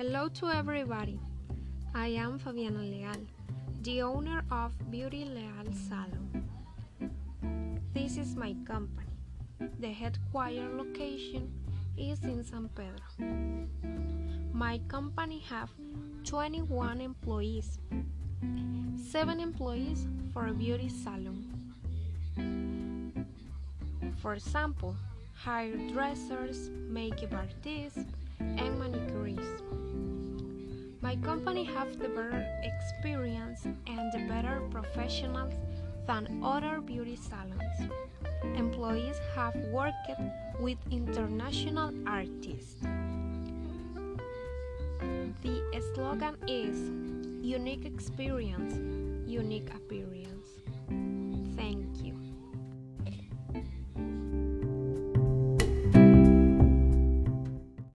Hello to everybody. I am Fabiana Leal, the owner of Beauty Leal Salon. This is my company. The headquarters location is in San Pedro. My company have 21 employees. 7 employees for a beauty salon. For example, hairdressers, makeup artists, and. My company have the better experience and the better professionals than other beauty salons. Employees have worked with international artists. The slogan is unique experience, unique appearance.